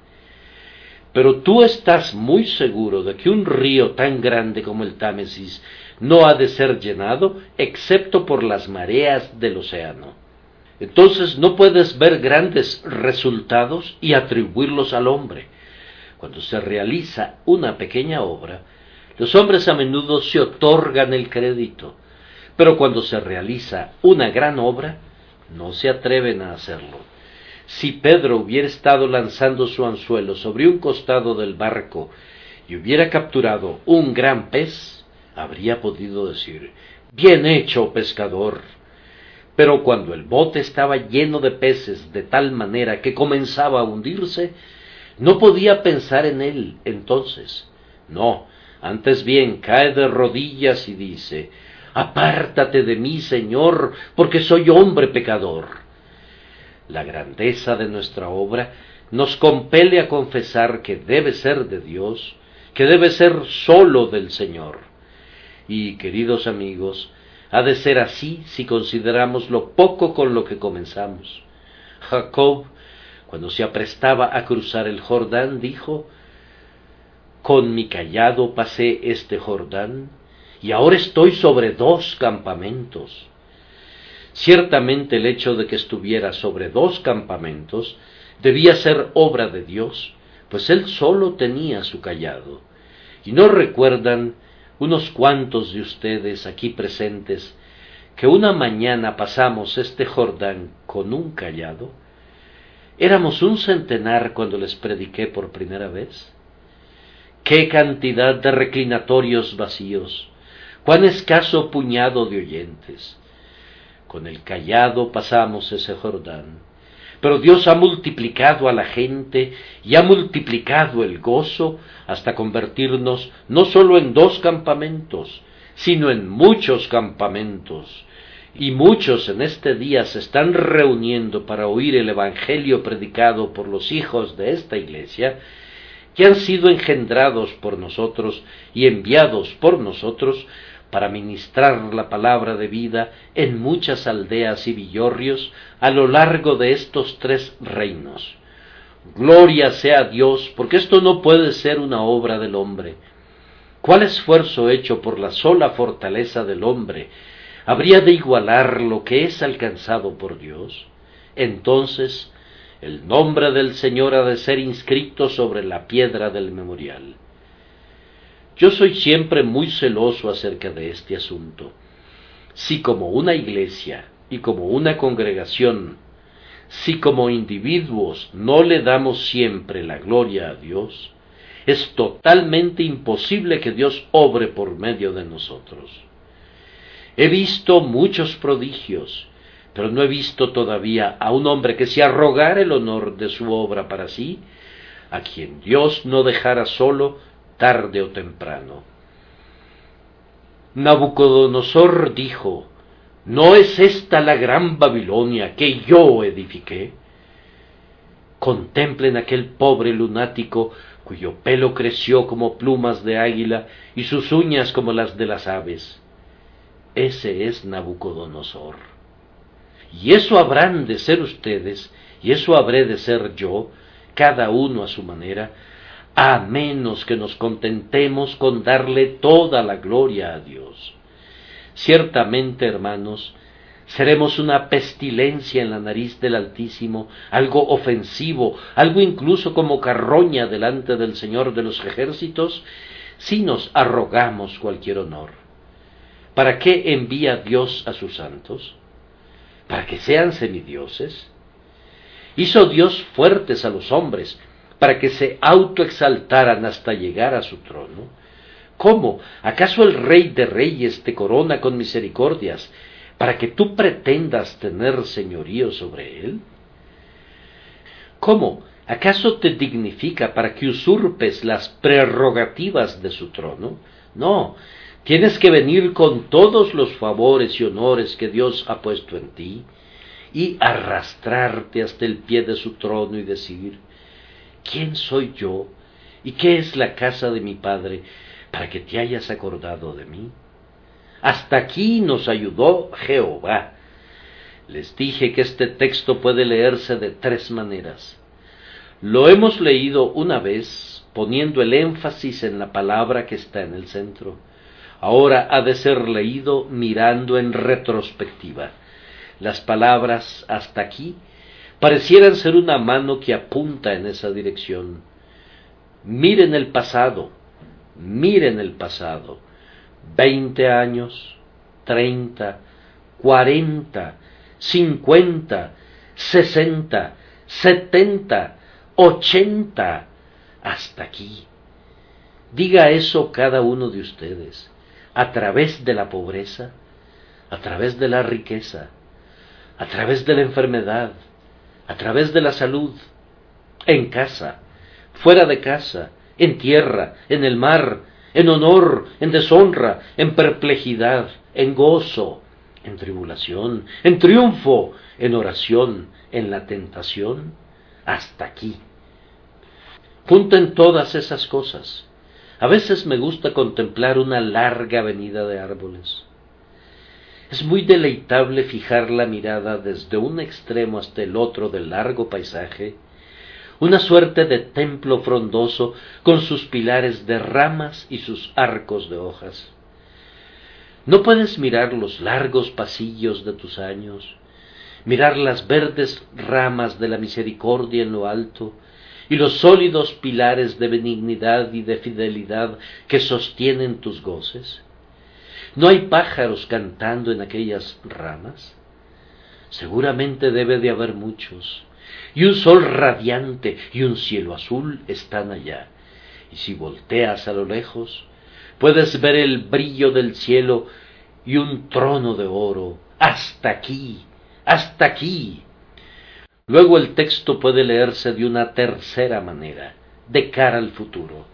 Pero tú estás muy seguro de que un río tan grande como el Támesis no ha de ser llenado excepto por las mareas del océano. Entonces no puedes ver grandes resultados y atribuirlos al hombre. Cuando se realiza una pequeña obra, los hombres a menudo se otorgan el crédito, pero cuando se realiza una gran obra, no se atreven a hacerlo. Si Pedro hubiera estado lanzando su anzuelo sobre un costado del barco y hubiera capturado un gran pez, habría podido decir Bien hecho, pescador. Pero cuando el bote estaba lleno de peces de tal manera que comenzaba a hundirse, no podía pensar en él entonces. No, antes bien cae de rodillas y dice Apártate de mí, Señor, porque soy hombre pecador la grandeza de nuestra obra nos compele a confesar que debe ser de Dios, que debe ser sólo del Señor. Y, queridos amigos, ha de ser así si consideramos lo poco con lo que comenzamos. Jacob, cuando se aprestaba a cruzar el Jordán, dijo, Con mi callado pasé este Jordán, y ahora estoy sobre dos campamentos. Ciertamente el hecho de que estuviera sobre dos campamentos debía ser obra de Dios, pues él solo tenía su callado. ¿Y no recuerdan unos cuantos de ustedes aquí presentes que una mañana pasamos este Jordán con un callado? Éramos un centenar cuando les prediqué por primera vez. ¡Qué cantidad de reclinatorios vacíos! ¡Cuán escaso puñado de oyentes! Con el callado pasamos ese Jordán. Pero Dios ha multiplicado a la gente y ha multiplicado el gozo hasta convertirnos no sólo en dos campamentos, sino en muchos campamentos. Y muchos en este día se están reuniendo para oír el Evangelio predicado por los hijos de esta iglesia, que han sido engendrados por nosotros y enviados por nosotros para ministrar la palabra de vida en muchas aldeas y villorrios a lo largo de estos tres reinos. Gloria sea a Dios, porque esto no puede ser una obra del hombre. ¿Cuál esfuerzo hecho por la sola fortaleza del hombre habría de igualar lo que es alcanzado por Dios? Entonces, el nombre del Señor ha de ser inscrito sobre la piedra del memorial. Yo soy siempre muy celoso acerca de este asunto. Si como una iglesia y como una congregación, si como individuos no le damos siempre la gloria a Dios, es totalmente imposible que Dios obre por medio de nosotros. He visto muchos prodigios, pero no he visto todavía a un hombre que se arrogara el honor de su obra para sí, a quien Dios no dejara solo tarde o temprano. Nabucodonosor dijo, ¿no es esta la gran Babilonia que yo edifiqué? Contemplen aquel pobre lunático cuyo pelo creció como plumas de águila y sus uñas como las de las aves. ese es Nabucodonosor. Y eso habrán de ser ustedes, y eso habré de ser yo, cada uno a su manera, a menos que nos contentemos con darle toda la gloria a Dios. Ciertamente, hermanos, seremos una pestilencia en la nariz del Altísimo, algo ofensivo, algo incluso como carroña delante del Señor de los ejércitos, si nos arrogamos cualquier honor. ¿Para qué envía Dios a sus santos? ¿Para que sean semidioses? Hizo Dios fuertes a los hombres para que se autoexaltaran hasta llegar a su trono. ¿Cómo? ¿Acaso el Rey de Reyes te corona con misericordias para que tú pretendas tener señorío sobre él? ¿Cómo? ¿Acaso te dignifica para que usurpes las prerrogativas de su trono? No, tienes que venir con todos los favores y honores que Dios ha puesto en ti y arrastrarte hasta el pie de su trono y decir, ¿quién soy yo y qué es la casa de mi Padre para que te hayas acordado de mí? Hasta aquí nos ayudó Jehová. Les dije que este texto puede leerse de tres maneras. Lo hemos leído una vez poniendo el énfasis en la palabra que está en el centro. Ahora ha de ser leído mirando en retrospectiva. Las palabras hasta aquí parecieran ser una mano que apunta en esa dirección. Miren el pasado, miren el pasado veinte años, treinta, cuarenta, cincuenta, sesenta, setenta, ochenta, hasta aquí. Diga eso cada uno de ustedes, a través de la pobreza, a través de la riqueza, a través de la enfermedad, a través de la salud, en casa, fuera de casa, en tierra, en el mar, en honor, en deshonra, en perplejidad, en gozo, en tribulación, en triunfo, en oración, en la tentación, hasta aquí. Junten todas esas cosas. A veces me gusta contemplar una larga avenida de árboles. Es muy deleitable fijar la mirada desde un extremo hasta el otro del largo paisaje una suerte de templo frondoso con sus pilares de ramas y sus arcos de hojas. No puedes mirar los largos pasillos de tus años, mirar las verdes ramas de la misericordia en lo alto, y los sólidos pilares de benignidad y de fidelidad que sostienen tus goces? ¿No hay pájaros cantando en aquellas ramas? Seguramente debe de haber muchos, y un sol radiante y un cielo azul están allá. Y si volteas a lo lejos, puedes ver el brillo del cielo y un trono de oro. Hasta aquí, hasta aquí. Luego el texto puede leerse de una tercera manera, de cara al futuro,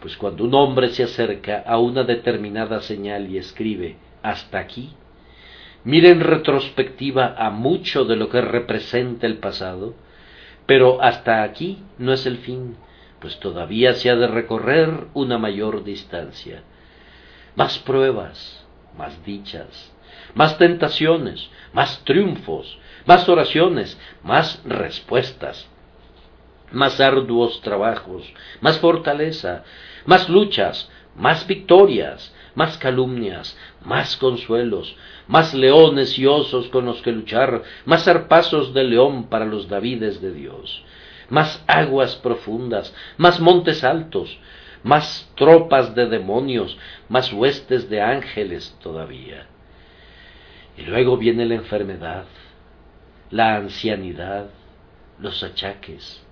pues cuando un hombre se acerca a una determinada señal y escribe hasta aquí, mira en retrospectiva a mucho de lo que representa el pasado, pero hasta aquí no es el fin, pues todavía se ha de recorrer una mayor distancia. Más pruebas, más dichas, más tentaciones, más triunfos, más oraciones, más respuestas, más arduos trabajos, más fortaleza, más luchas, más victorias, más calumnias, más consuelos, más leones y osos con los que luchar, más zarpazos de león para los Davides de Dios, más aguas profundas, más montes altos, más tropas de demonios, más huestes de ángeles todavía. Y luego viene la enfermedad, la ancianidad, los achaques,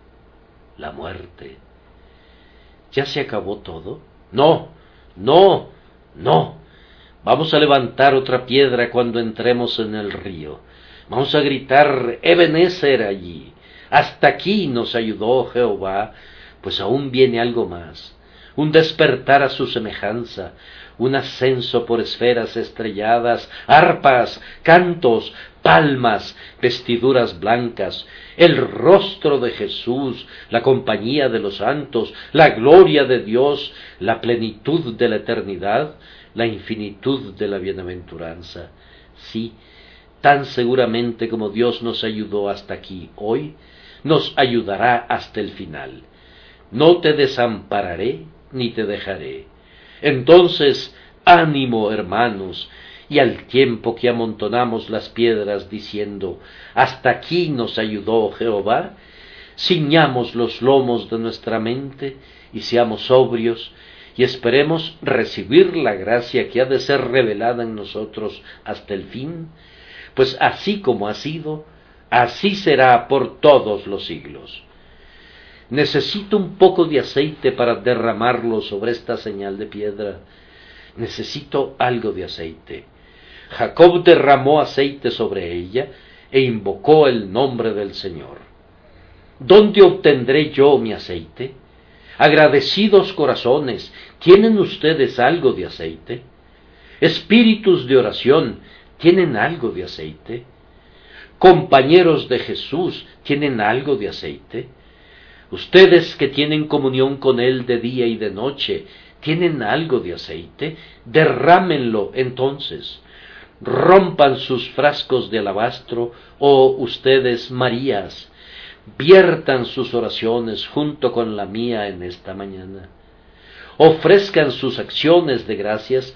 la muerte. ¿Ya se acabó todo? No, no, no. Vamos a levantar otra piedra cuando entremos en el río. Vamos a gritar Ebenezer allí. Hasta aquí nos ayudó Jehová, pues aún viene algo más. Un despertar a su semejanza, un ascenso por esferas estrelladas, arpas, cantos, palmas, vestiduras blancas, el rostro de Jesús, la compañía de los santos, la gloria de Dios, la plenitud de la eternidad, la infinitud de la bienaventuranza. Sí, tan seguramente como Dios nos ayudó hasta aquí hoy, nos ayudará hasta el final. No te desampararé ni te dejaré. Entonces, ánimo, hermanos, y al tiempo que amontonamos las piedras diciendo, hasta aquí nos ayudó Jehová, ciñamos los lomos de nuestra mente y seamos sobrios y esperemos recibir la gracia que ha de ser revelada en nosotros hasta el fin, pues así como ha sido, así será por todos los siglos. Necesito un poco de aceite para derramarlo sobre esta señal de piedra. Necesito algo de aceite. Jacob derramó aceite sobre ella e invocó el nombre del Señor. ¿Dónde obtendré yo mi aceite? Agradecidos corazones, ¿tienen ustedes algo de aceite? Espíritus de oración, ¿tienen algo de aceite? Compañeros de Jesús, ¿tienen algo de aceite? Ustedes que tienen comunión con Él de día y de noche, ¿tienen algo de aceite? Derrámenlo entonces. Rompan sus frascos de alabastro, oh ustedes Marías, viertan sus oraciones junto con la mía en esta mañana. Ofrezcan sus acciones de gracias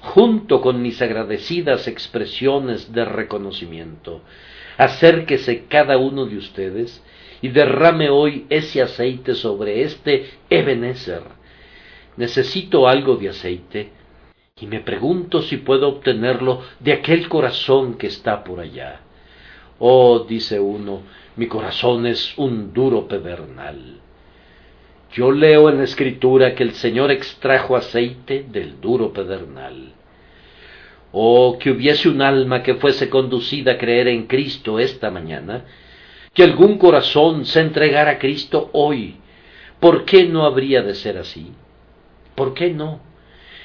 junto con mis agradecidas expresiones de reconocimiento. Acérquese cada uno de ustedes y derrame hoy ese aceite sobre este Ebenezer. Necesito algo de aceite y me pregunto si puedo obtenerlo de aquel corazón que está por allá. Oh, dice uno, mi corazón es un duro pedernal. Yo leo en la escritura que el Señor extrajo aceite del duro pedernal. Oh, que hubiese un alma que fuese conducida a creer en Cristo esta mañana, que algún corazón se entregara a Cristo hoy. ¿Por qué no habría de ser así? ¿Por qué no?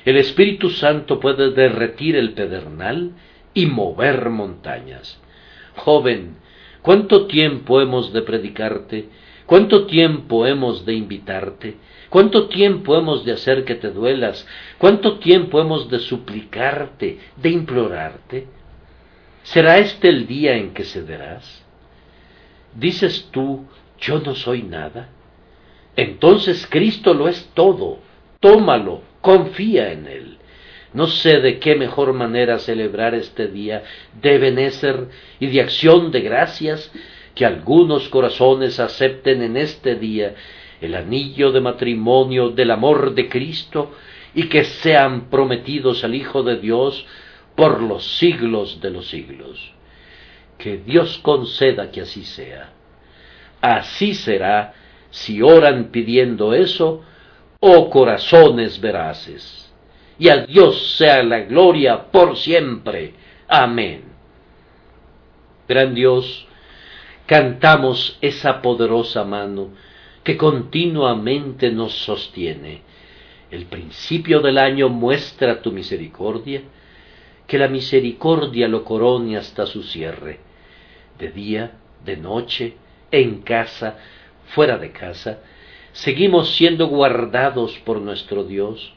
El Espíritu Santo puede derretir el pedernal y mover montañas. Joven, ¿cuánto tiempo hemos de predicarte? ¿Cuánto tiempo hemos de invitarte? ¿Cuánto tiempo hemos de hacer que te duelas? ¿Cuánto tiempo hemos de suplicarte, de implorarte? ¿Será este el día en que cederás? ¿Dices tú, yo no soy nada? Entonces Cristo lo es todo. Tómalo, confía en Él. No sé de qué mejor manera celebrar este día de ser y de acción de gracias que algunos corazones acepten en este día el anillo de matrimonio del amor de Cristo y que sean prometidos al Hijo de Dios por los siglos de los siglos. Que Dios conceda que así sea. Así será si oran pidiendo eso, oh corazones veraces y a Dios sea la gloria por siempre. Amén. Gran Dios, cantamos esa poderosa mano que continuamente nos sostiene. El principio del año muestra tu misericordia, que la misericordia lo corone hasta su cierre, de día, de noche, en casa, fuera de casa, seguimos siendo guardados por nuestro Dios,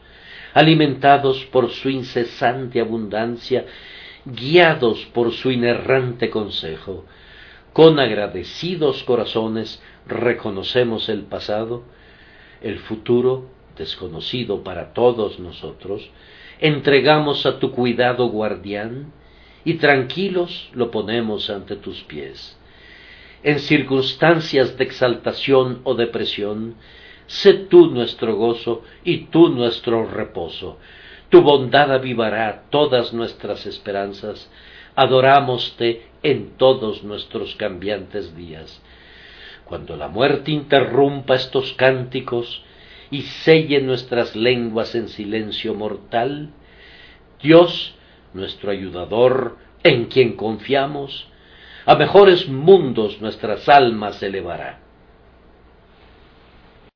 alimentados por su incesante abundancia, guiados por su inerrante consejo. Con agradecidos corazones reconocemos el pasado, el futuro, desconocido para todos nosotros, entregamos a tu cuidado guardián y tranquilos lo ponemos ante tus pies. En circunstancias de exaltación o depresión, Sé tú nuestro gozo y tú nuestro reposo. Tu bondad avivará todas nuestras esperanzas. Adorámoste en todos nuestros cambiantes días. Cuando la muerte interrumpa estos cánticos y selle nuestras lenguas en silencio mortal, Dios, nuestro ayudador, en quien confiamos, a mejores mundos nuestras almas elevará